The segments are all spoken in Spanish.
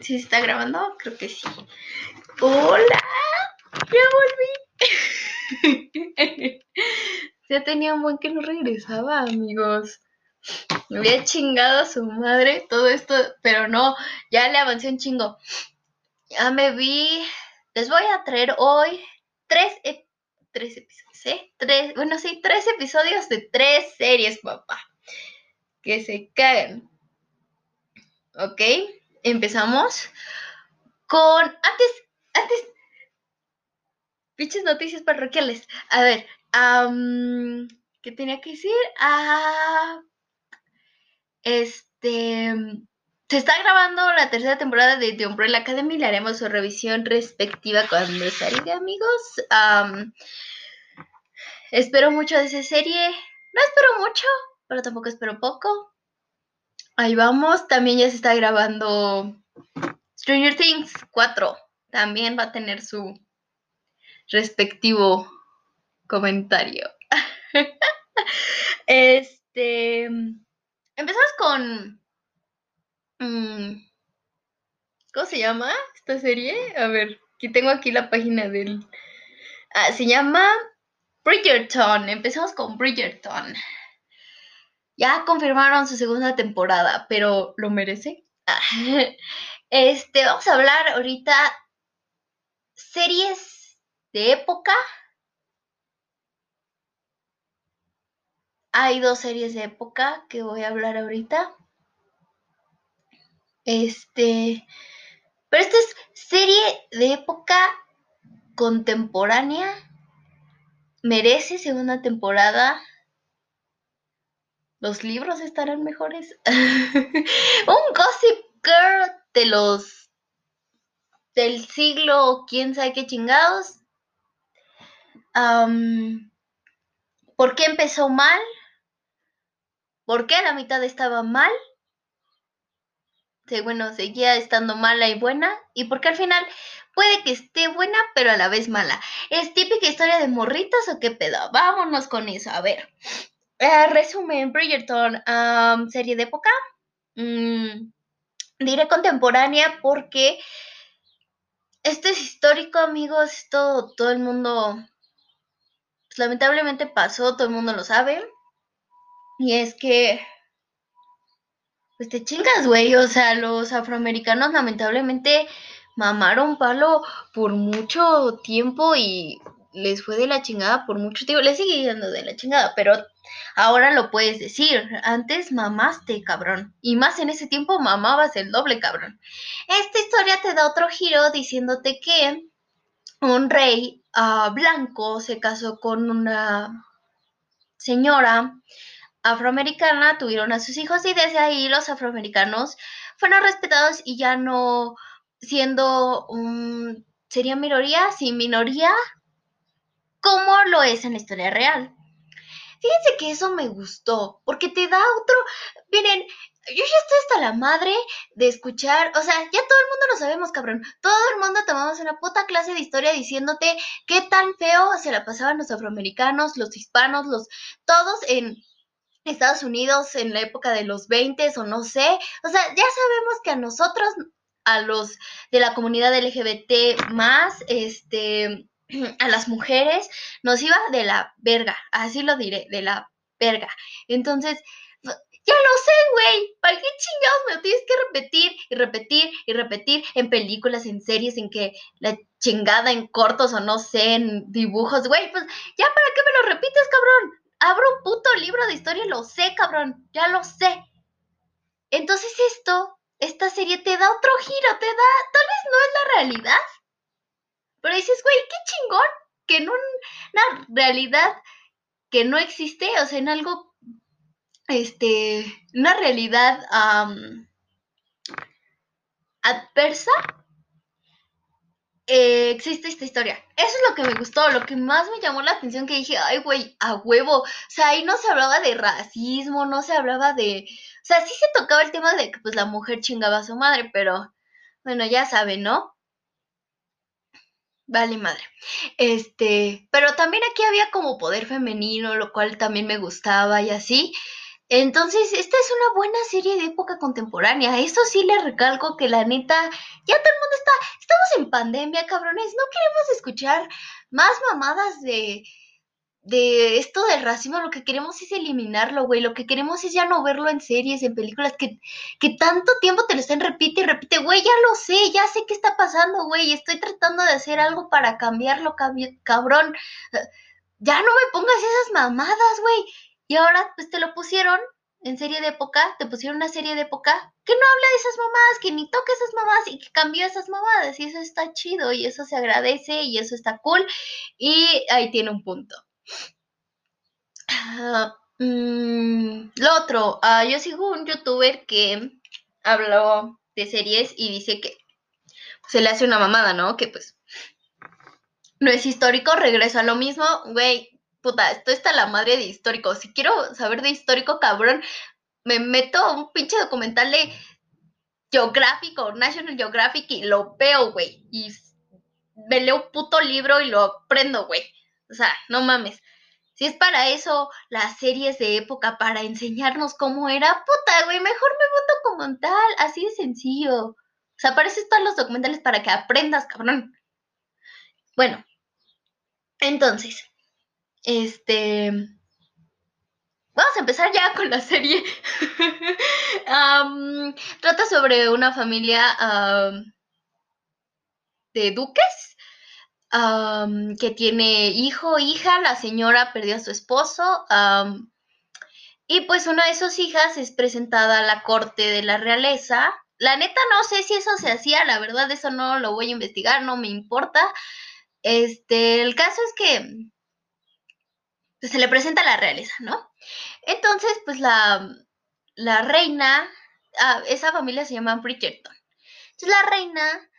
¿Sí se está grabando? Creo que sí. ¡Hola! ¡Ya volví! ya tenía un buen que no regresaba, amigos. Me había chingado a su madre todo esto, pero no, ya le avancé un chingo. Ya me vi. Les voy a traer hoy tres, tres episodios, ¿eh? Tres, bueno, sí, tres episodios de tres series, papá. Que se caen. ¿Ok? Empezamos con antes, antes, pinches noticias parroquiales. A ver, ¿qué tenía que decir? Ah, este, se está grabando la tercera temporada de The Umbrella Academy. Le haremos su revisión respectiva cuando salga, amigos. espero mucho de esa serie. No espero mucho, pero tampoco espero poco. Ahí vamos. También ya se está grabando Stranger Things 4. También va a tener su respectivo comentario. este. Empezamos con. Mm, ¿Cómo se llama esta serie? A ver, aquí tengo aquí la página del. Ah, se llama Bridgerton. Empezamos con Bridgerton. Ya confirmaron su segunda temporada, pero ¿lo merece? Este, vamos a hablar ahorita series de época. Hay dos series de época que voy a hablar ahorita. Este, pero esta es serie de época contemporánea. Merece segunda temporada los libros estarán mejores. un Gossip Girl de los del siglo, quién sabe qué chingados. ¿Por qué empezó mal? ¿Por qué la mitad estaba mal? Sí, bueno, seguía estando mala y buena. ¿Y por qué al final puede que esté buena, pero a la vez mala? ¿Es típica historia de morritos o qué pedo? Vámonos con eso, a ver. Eh, resumen, Bridgerton, serie de época. Mm, diré contemporánea porque esto es histórico, amigos. Esto todo el mundo, pues, lamentablemente pasó, todo el mundo lo sabe. Y es que, pues te chingas, güey. O sea, los afroamericanos lamentablemente mamaron palo por mucho tiempo y les fue de la chingada por mucho tiempo. Les sigue yendo de la chingada, pero Ahora lo puedes decir. Antes mamaste, cabrón. Y más en ese tiempo mamabas el doble, cabrón. Esta historia te da otro giro diciéndote que un rey ah, blanco se casó con una señora afroamericana, tuvieron a sus hijos y desde ahí los afroamericanos fueron respetados y ya no siendo un... ¿Sería minoría? Sí, minoría, como lo es en la historia real. Fíjense que eso me gustó, porque te da otro, miren, yo ya estoy hasta la madre de escuchar, o sea, ya todo el mundo lo sabemos, cabrón. Todo el mundo tomamos una puta clase de historia diciéndote qué tan feo se la pasaban los afroamericanos, los hispanos, los todos en Estados Unidos en la época de los 20 o no sé. O sea, ya sabemos que a nosotros, a los de la comunidad LGBT más, este, a las mujeres nos iba de la verga, así lo diré, de la verga. Entonces, ya lo sé, güey. ¿Para qué chingados me lo tienes que repetir y repetir y repetir en películas, en series, en que la chingada en cortos o no sé, en dibujos, güey? Pues ya para qué me lo repites, cabrón. Abro un puto libro de historia, lo sé, cabrón. Ya lo sé. Entonces esto, esta serie te da otro giro, te da, tal vez no es la realidad, pero dices, güey, qué chingón que en una realidad que no existe, o sea, en algo, este, una realidad adversa, eh, existe esta historia. Eso es lo que me gustó, lo que más me llamó la atención, que dije, ay, güey, a huevo. O sea, ahí no se hablaba de racismo, no se hablaba de... O sea, sí se tocaba el tema de que pues la mujer chingaba a su madre, pero bueno, ya saben, ¿no? Vale, madre. Este, pero también aquí había como poder femenino, lo cual también me gustaba y así. Entonces, esta es una buena serie de época contemporánea. Eso sí le recalco que la neta, ya todo el mundo está, estamos en pandemia, cabrones. No queremos escuchar más mamadas de, de esto del racismo. Lo que queremos es eliminarlo, güey. Lo que queremos es ya no verlo en series, en películas, que, que tanto tiempo te lo estén repite y repite. Güey, ya lo sé, ya sé qué está pasando, güey. Estoy tratando de hacer algo para cambiarlo, cabrón. Ya no me pongas esas mamadas, güey y ahora, pues te lo pusieron en serie de época, te pusieron una serie de época que no habla de esas mamadas, que ni toca esas mamadas y que cambió esas mamadas. Y eso está chido y eso se agradece y eso está cool. Y ahí tiene un punto. Ah, mm, lo otro, ah, yo sigo un youtuber que habló de series y dice que se le hace una mamada, ¿no? Que pues no es histórico, regreso a lo mismo, güey, puta, esto está la madre de histórico. Si quiero saber de histórico, cabrón, me meto a un pinche documental de Geográfico, National Geographic y lo veo, güey. Y me leo un puto libro y lo aprendo, güey. O sea, no mames. Si es para eso las series de época, para enseñarnos cómo era, puta, güey, mejor me voto como tal, así de sencillo. O sea, apareces todos los documentales para que aprendas, cabrón. Bueno, entonces, este. Vamos a empezar ya con la serie. trata sobre una familia de duques que tiene hijo, hija. La señora perdió a su esposo. y pues una de sus hijas es presentada a la corte de la realeza. La neta no sé si eso se hacía, la verdad eso no lo voy a investigar, no me importa. Este, el caso es que pues, se le presenta a la realeza, ¿no? Entonces, pues la, la reina, ah, esa familia se llama Bridgerton. Entonces la reina,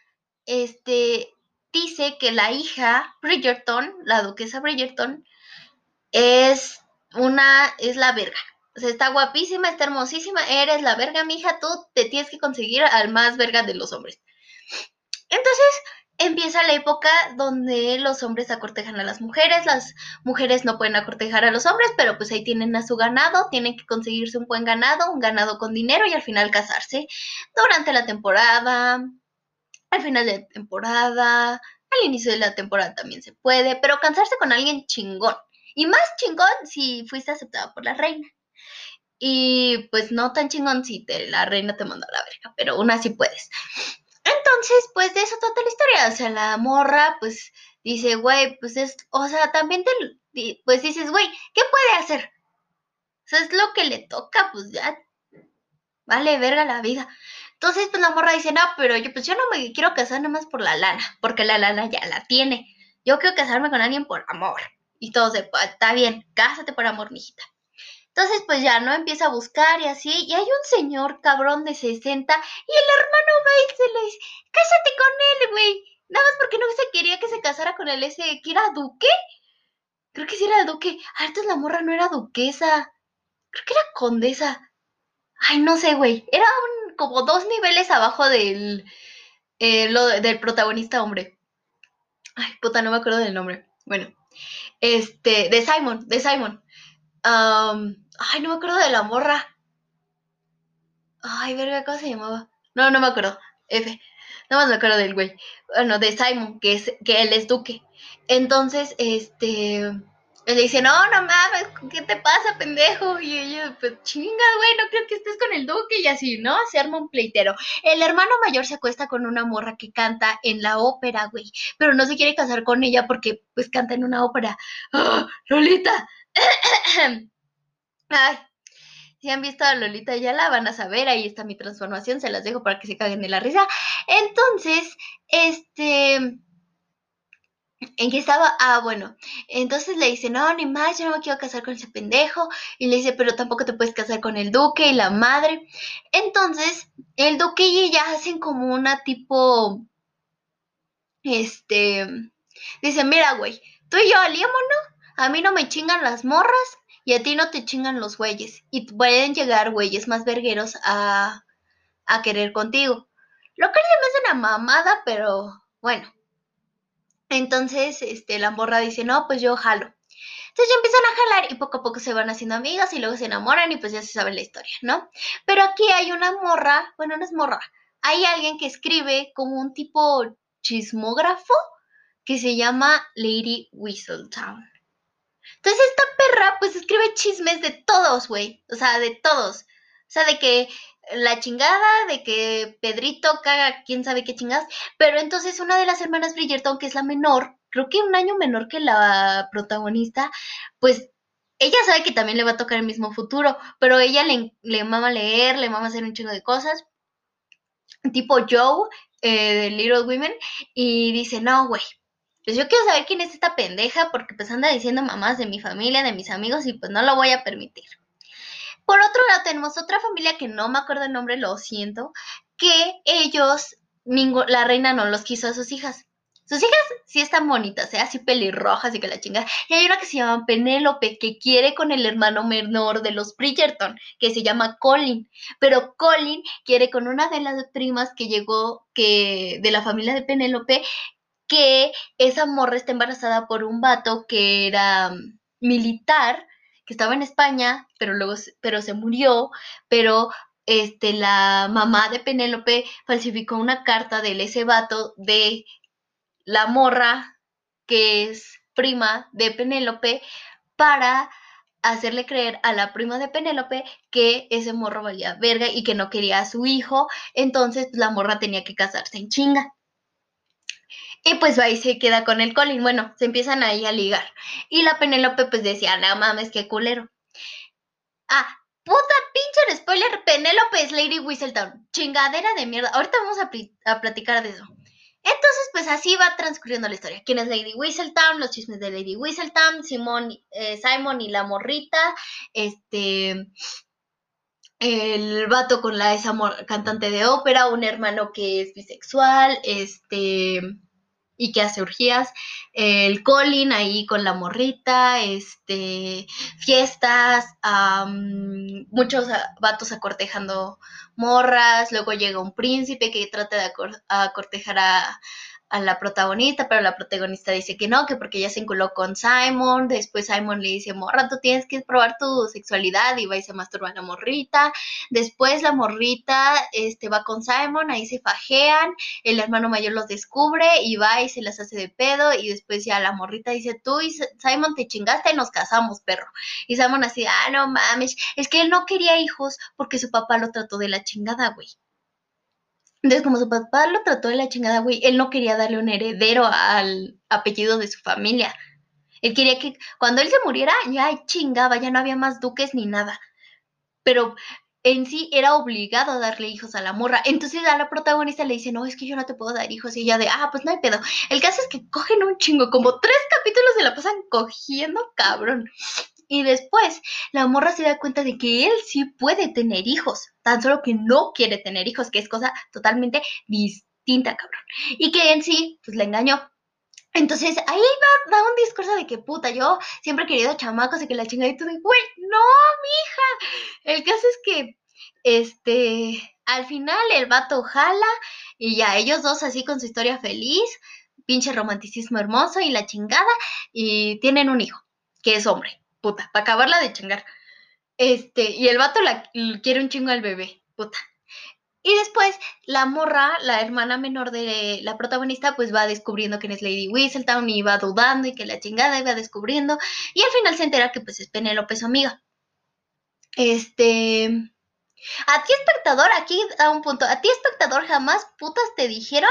este, dice que la hija Bridgerton, la duquesa Bridgerton, es una, es la verga. O sea, está guapísima, está hermosísima, eres la verga, mija, tú te tienes que conseguir al más verga de los hombres. Entonces, empieza la época donde los hombres acortejan a las mujeres, las mujeres no pueden acortejar a los hombres, pero pues ahí tienen a su ganado, tienen que conseguirse un buen ganado, un ganado con dinero y al final casarse durante la temporada, al final de temporada, al inicio de la temporada también se puede, pero casarse con alguien chingón. Y más chingón si fuiste aceptado por la reina. Y pues no tan chingón si te, la reina te mandó a la verga, pero aún así puedes. Entonces, pues de eso trata la historia. O sea, la morra, pues dice, güey, pues es, o sea, también te, pues dices, güey, ¿qué puede hacer? O es lo que le toca, pues ya, vale, verga la vida. Entonces, pues la morra dice, no, pero yo, pues yo no me quiero casar nada más por la lana, porque la lana ya la tiene. Yo quiero casarme con alguien por amor. Y todo se, está bien, cásate por amor, mijita. Entonces, pues ya, ¿no? Empieza a buscar y así. Y hay un señor cabrón de 60 y el hermano va y se le dice, cásate con él, güey. Nada más porque no se quería que se casara con él ese, que era duque. Creo que sí era duque. Ah, la morra no era duquesa. Creo que era condesa. Ay, no sé, güey. Era un, como dos niveles abajo del, eh, lo, del protagonista hombre. Ay, puta, no me acuerdo del nombre. Bueno, este, de Simon, de Simon ay, no me acuerdo de la morra. Ay, verga, ¿cómo se llamaba? No, no me acuerdo. F. Nada más me acuerdo del güey. Bueno, de Simon, que, es, que él es duque. Entonces, este. Él le dice, no, no mames, ¿qué te pasa, pendejo? Y ella, pues chinga, güey, no creo que estés con el duque y así, ¿no? Se arma un pleitero. El hermano mayor se acuesta con una morra que canta en la ópera, güey, pero no se quiere casar con ella porque, pues, canta en una ópera. ¡Ah, Lolita! Ay, si han visto a Lolita ya la van a saber, ahí está mi transformación, se las dejo para que se caguen de la risa. Entonces, este, ¿en qué estaba? Ah, bueno, entonces le dice, no, ni más, yo no me quiero casar con ese pendejo. Y le dice, pero tampoco te puedes casar con el duque y la madre. Entonces, el duque y ella hacen como una tipo, este, dice, mira, güey, tú y yo aliémonos a mí no me chingan las morras y a ti no te chingan los güeyes. Y pueden llegar güeyes más vergueros a, a querer contigo. Lo que se me hace una mamada, pero bueno. Entonces, este, la morra dice, no, pues yo jalo. Entonces ya empiezan a jalar y poco a poco se van haciendo amigas y luego se enamoran y pues ya se sabe la historia, ¿no? Pero aquí hay una morra, bueno, no es morra, hay alguien que escribe como un tipo chismógrafo que se llama Lady Whistletown. Entonces esta perra pues escribe chismes de todos, güey. O sea, de todos. O sea, de que la chingada, de que Pedrito caga quién sabe qué chingas. Pero entonces una de las hermanas Bridgerton, que es la menor, creo que un año menor que la protagonista, pues ella sabe que también le va a tocar el mismo futuro, pero ella le, le mama leer, le mama hacer un chingo de cosas. Tipo Joe, eh, de Little Women, y dice, no, güey, pues yo quiero saber quién es esta pendeja porque pues anda diciendo mamás de mi familia, de mis amigos y pues no lo voy a permitir. Por otro lado tenemos otra familia que no me acuerdo el nombre, lo siento, que ellos, la reina no los quiso a sus hijas. Sus hijas sí están bonitas, ¿eh? así pelirrojas y que la chingada. Y hay una que se llama Penélope, que quiere con el hermano menor de los Bridgerton, que se llama Colin. Pero Colin quiere con una de las primas que llegó, que de la familia de Penélope, que esa morra está embarazada por un vato que era mm, militar, que estaba en España, pero luego pero se murió, pero este la mamá de Penélope falsificó una carta del ese vato de la morra que es prima de Penélope para hacerle creer a la prima de Penélope que ese morro valía verga y que no quería a su hijo, entonces la morra tenía que casarse en chinga. Y pues ahí se queda con el Colin. Bueno, se empiezan ahí a ligar. Y la Penélope pues decía, no mames, qué culero. Ah, puta pinche spoiler, Penélope es Lady Whistledown. Chingadera de mierda. Ahorita vamos a, platicar de eso. Entonces, pues así va transcurriendo la historia. ¿Quién es Lady Whistledown? Los chismes de Lady Whistledown, Simón, eh, Simon y la morrita, este, el vato con la esa cantante de ópera, un hermano que es bisexual, este, y que hace urgías, el Colin ahí con la morrita, este, fiestas, muchos vatos acortejando morras, luego llega un príncipe que trata de acortejar a, a la protagonista, pero la protagonista dice que no, que porque ella se enculó con Simon, después Simon le dice, morra, tú tienes que probar tu sexualidad y va y se masturba a la morrita, después la morrita este, va con Simon, ahí se fajean, el hermano mayor los descubre y va y se las hace de pedo y después ya la morrita dice, tú y Simon te chingaste y nos casamos, perro. Y Simon así, ah, no mames, es que él no quería hijos porque su papá lo trató de la chingada, güey. Entonces, como su papá lo trató de la chingada, güey, él no quería darle un heredero al apellido de su familia. Él quería que cuando él se muriera, ya chingaba, ya no había más duques ni nada. Pero en sí era obligado a darle hijos a la morra. Entonces a la protagonista le dice, no, es que yo no te puedo dar hijos. Y ella de, ah, pues no hay pedo. El caso es que cogen un chingo, como tres capítulos se la pasan cogiendo, cabrón. Y después la morra se da cuenta de que él sí puede tener hijos, tan solo que no quiere tener hijos, que es cosa totalmente distinta, cabrón. Y que en sí, pues le engañó. Entonces ahí va, da un discurso de que puta, yo siempre he querido chamacos y que la chingadita de, güey, no, mija. El caso es que, este, al final el vato jala y ya ellos dos así con su historia feliz, pinche romanticismo hermoso y la chingada, y tienen un hijo, que es hombre puta, para acabarla de chingar. Este, y el vato la, quiere un chingo al bebé, puta. Y después la morra, la hermana menor de la protagonista, pues va descubriendo quién es Lady Whistledown y va dudando y que la chingada iba descubriendo. Y al final se entera que pues es Penélope su amiga. Este... A ti espectador, aquí a un punto, a ti espectador jamás putas te dijeron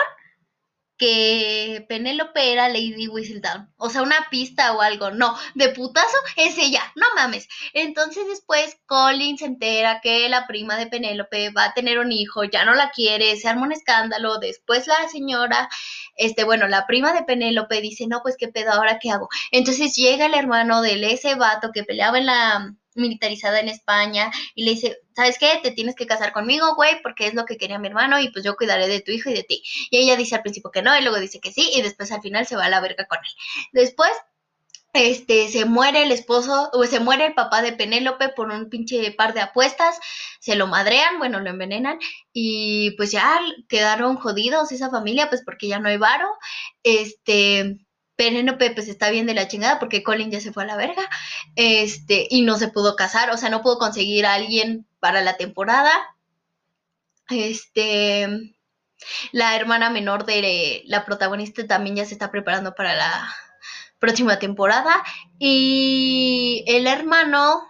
que Penélope era Lady Whistledown. O sea, una pista o algo. No, de putazo es ella. No mames. Entonces después Colin se entera que la prima de Penélope va a tener un hijo, ya no la quiere, se arma un escándalo. Después la señora, este, bueno, la prima de Penélope dice, no, pues qué pedo, ahora qué hago. Entonces llega el hermano del ese vato que peleaba en la militarizada en España y le dice, ¿sabes qué? Te tienes que casar conmigo, güey, porque es lo que quería mi hermano y pues yo cuidaré de tu hijo y de ti. Y ella dice al principio que no y luego dice que sí y después al final se va a la verga con él. Después este, se muere el esposo, o se muere el papá de Penélope por un pinche par de apuestas, se lo madrean, bueno, lo envenenan, y pues ya quedaron jodidos esa familia, pues porque ya no hay varo, este, Penélope pues está bien de la chingada porque Colin ya se fue a la verga. Este, y no se pudo casar, o sea, no pudo conseguir a alguien para la temporada. Este, la hermana menor de la protagonista también ya se está preparando para la próxima temporada. Y el hermano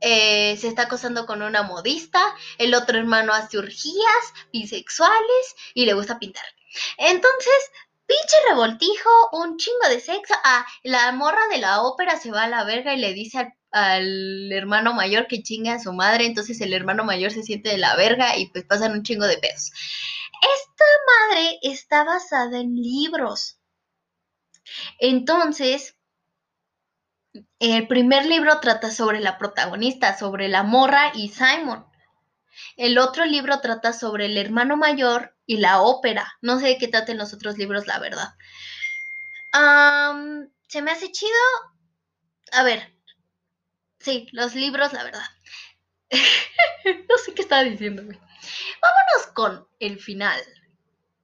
eh, se está acosando con una modista. El otro hermano hace urgías bisexuales y le gusta pintar. Entonces, pinche revoltijo, un chingo de sexo. Ah, la morra de la ópera se va a la verga y le dice al al hermano mayor que chinga a su madre, entonces el hermano mayor se siente de la verga y pues pasan un chingo de pedos. Esta madre está basada en libros. Entonces, el primer libro trata sobre la protagonista, sobre la morra y Simon. El otro libro trata sobre el hermano mayor y la ópera. No sé de qué traten los otros libros, la verdad. se me hace chido. A ver, Sí, los libros, la verdad. no sé qué estaba diciendo, Vámonos con el final.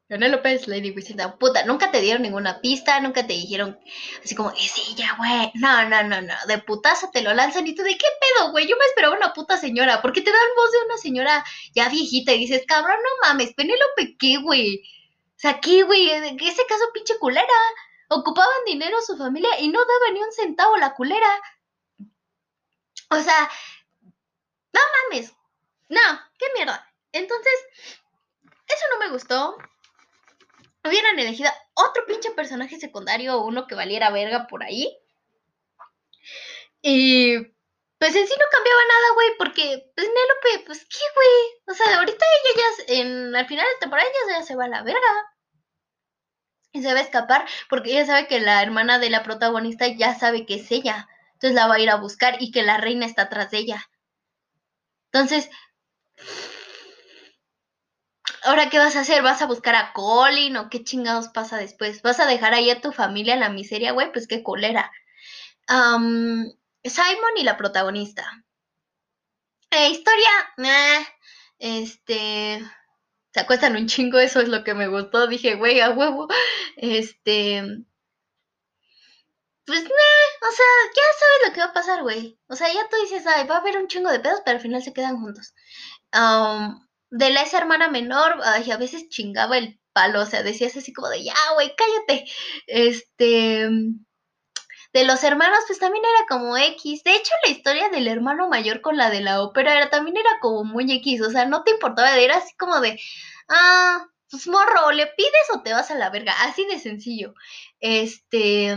Leonel López, Lady Wisinda, puta, nunca te dieron ninguna pista, nunca te dijeron así como, es ella, güey. No, no, no, no, de putaza te lo lanzan y tú, ¿de qué pedo, güey? Yo me esperaba una puta señora, ¿por qué te dan voz de una señora ya viejita y dices, cabrón, no mames, Penélope, ¿qué, güey? O sea, ¿qué, güey? Ese caso, pinche culera. Ocupaban dinero su familia y no daba ni un centavo la culera. O sea, no mames. No, qué mierda. Entonces, eso no me gustó. Hubieran elegido otro pinche personaje secundario o uno que valiera verga por ahí. Y pues en sí no cambiaba nada, güey, porque pues Nélope, pues qué, güey. O sea, ahorita ella ya, en, al final de temporada ella ya se va a la verga. Y se va a escapar porque ella sabe que la hermana de la protagonista ya sabe que es ella. Entonces la va a ir a buscar y que la reina está atrás de ella. Entonces, ¿ahora qué vas a hacer? ¿Vas a buscar a Colin o qué chingados pasa después? ¿Vas a dejar ahí a tu familia en la miseria, güey? Pues qué colera. Simon y la protagonista. Eh, historia, este, se acuestan un chingo, eso es lo que me gustó. Dije, güey, a huevo. Este, pues, nah, o sea, ya sabes lo que va a pasar, güey. O sea, ya tú dices, ay, va a haber un chingo de pedos, pero al final se quedan juntos. De la esa hermana menor, ay, a veces chingaba el palo, o sea, decías así como de, ya, güey, cállate. Este, de los hermanos, pues también era como X. De hecho, la historia del hermano mayor con la de la ópera era, también era como muy X, o sea, no te importaba, era así como de, ah, pues morro, le pides o te vas a la verga, así de sencillo. Este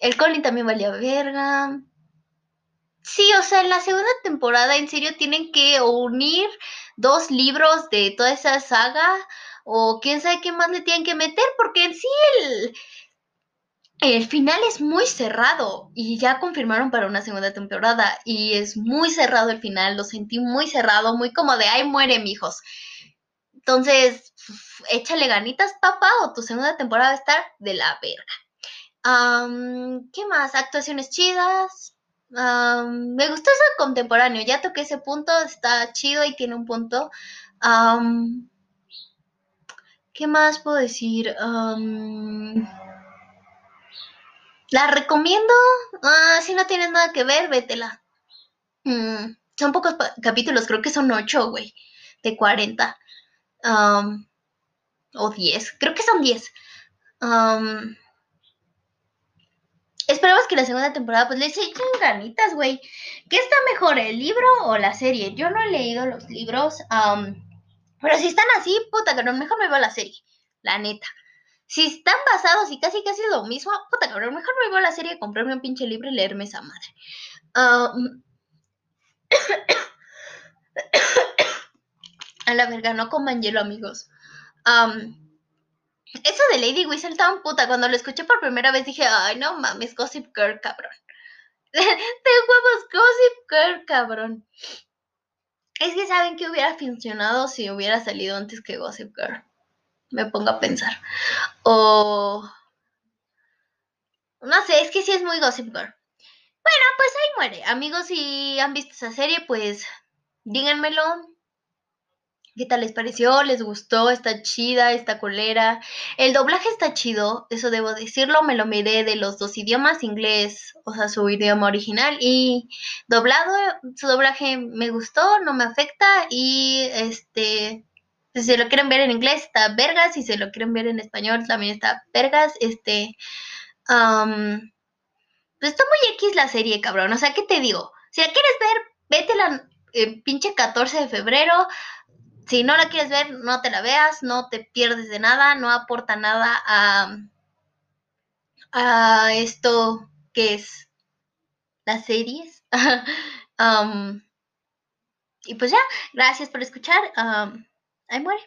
el Colin también valía verga. Sí, o sea, en la segunda temporada, en serio, tienen que unir dos libros de toda esa saga. O quién sabe qué más le tienen que meter. Porque en sí el, el final es muy cerrado. Y ya confirmaron para una segunda temporada. Y es muy cerrado el final. Lo sentí muy cerrado. Muy como de, ay, muere, mijos. Entonces, échale ganitas, papá, o tu segunda temporada va a estar de la verga. ¿Qué más? Actuaciones chidas. Me gustó ese contemporáneo. Ya toqué ese punto. Está chido y tiene un punto. ¿Qué más puedo decir? la recomiendo. Ah, si no tienes nada que ver, vétela. Mm, son pocos capítulos, creo que son 8, güey. De 40. o 10. Creo que son 10. Esperamos que la segunda temporada pues les echen ganitas, güey. ¿Qué está mejor, el libro o la serie? Yo no he leído los libros, pero si están así, puta cabrón, mejor me veo la serie, la neta. Si están basados y casi casi lo mismo, puta cabrón, mejor me veo la serie, comprarme un pinche libro y leerme esa madre. a la verga, no coman hielo, amigos. Eso de Lady Whistle tan puta. Cuando lo escuché por primera vez dije, ay, no mames, Gossip Girl, cabrón. de huevos, Gossip Girl, cabrón. Es que saben que hubiera funcionado si hubiera salido antes que Gossip Girl. Me pongo a pensar. O. No sé, es que sí es muy Gossip Girl. Bueno, pues ahí muere. Amigos, si han visto esa serie, pues díganmelo. ¿Qué tal les pareció? ¿Les gustó? ¿Está chida? ¿Está colera? El doblaje está chido, eso debo decirlo. Me lo miré de los dos idiomas, inglés, o sea, su idioma original y doblado. Su doblaje me gustó, no me afecta y este... Si se lo quieren ver en inglés está vergas, si se lo quieren ver en español también está vergas. Este... pues está muy X la serie, cabrón. O sea, ¿qué te digo? Si la quieres ver, vete la pinche 14 de febrero si no la quieres ver, no te la veas, no te pierdes de nada, no aporta nada a, a esto que es las series. Um, y pues ya, gracias por escuchar. Um, ahí muere.